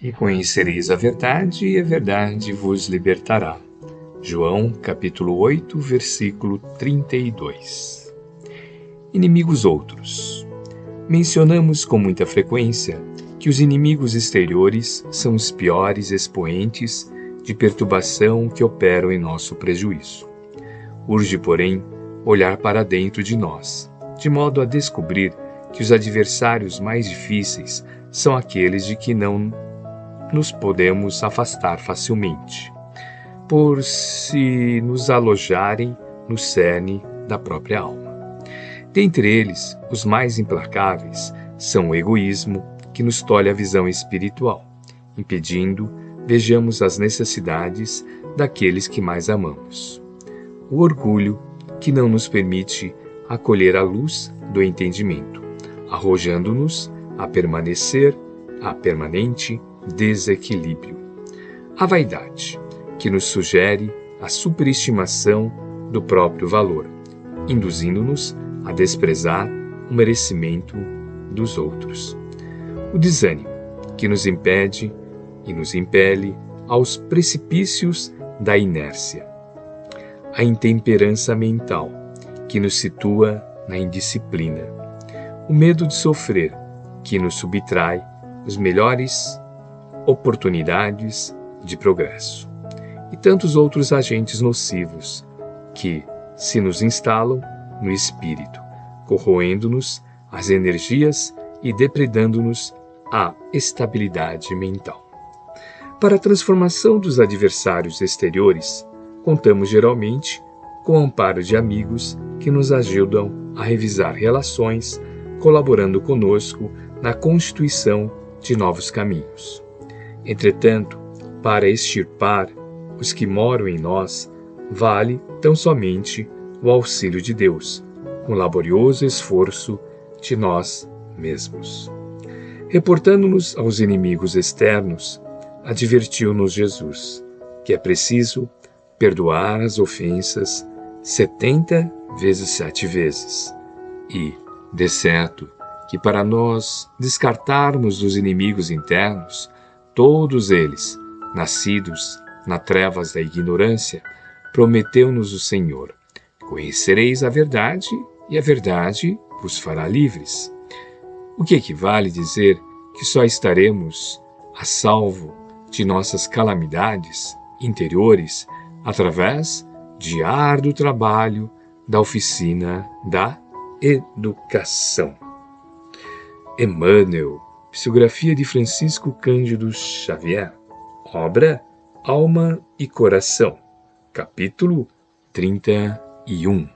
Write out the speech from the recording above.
e conhecereis a verdade, e a verdade vos libertará. João, capítulo 8, versículo 32. Inimigos outros. Mencionamos com muita frequência que os inimigos exteriores são os piores expoentes de perturbação que operam em nosso prejuízo. Urge, porém, olhar para dentro de nós, de modo a descobrir que os adversários mais difíceis são aqueles de que não nos podemos afastar facilmente, por se nos alojarem no cerne da própria alma. Dentre eles, os mais implacáveis são o egoísmo, que nos tolhe a visão espiritual, impedindo vejamos as necessidades daqueles que mais amamos. O orgulho, que não nos permite acolher a luz do entendimento, arrojando-nos a permanecer a permanente desequilíbrio. A vaidade, que nos sugere a superestimação do próprio valor, induzindo-nos a desprezar o merecimento dos outros. O desânimo, que nos impede e nos impele aos precipícios da inércia. A intemperança mental, que nos situa na indisciplina. O medo de sofrer, que nos subtrai os melhores oportunidades de progresso. E tantos outros agentes nocivos que se nos instalam no espírito, corroendo-nos as energias e depredando-nos a estabilidade mental. Para a transformação dos adversários exteriores, contamos geralmente com o amparo de amigos que nos ajudam a revisar relações, colaborando conosco na constituição de novos caminhos. Entretanto, para extirpar os que moram em nós, vale tão somente o auxílio de Deus, com laborioso esforço de nós mesmos. Reportando-nos aos inimigos externos, advertiu-nos Jesus que é preciso perdoar as ofensas setenta vezes sete vezes. E, de certo, que para nós descartarmos os inimigos internos, todos eles, nascidos na trevas da ignorância, prometeu-nos o Senhor: Conhecereis a verdade, e a verdade vos fará livres. O que equivale dizer que só estaremos a salvo de nossas calamidades interiores através de árduo trabalho da oficina da educação. Emmanuel, psicografia de Francisco Cândido Xavier, obra Alma e Coração, capítulo 31.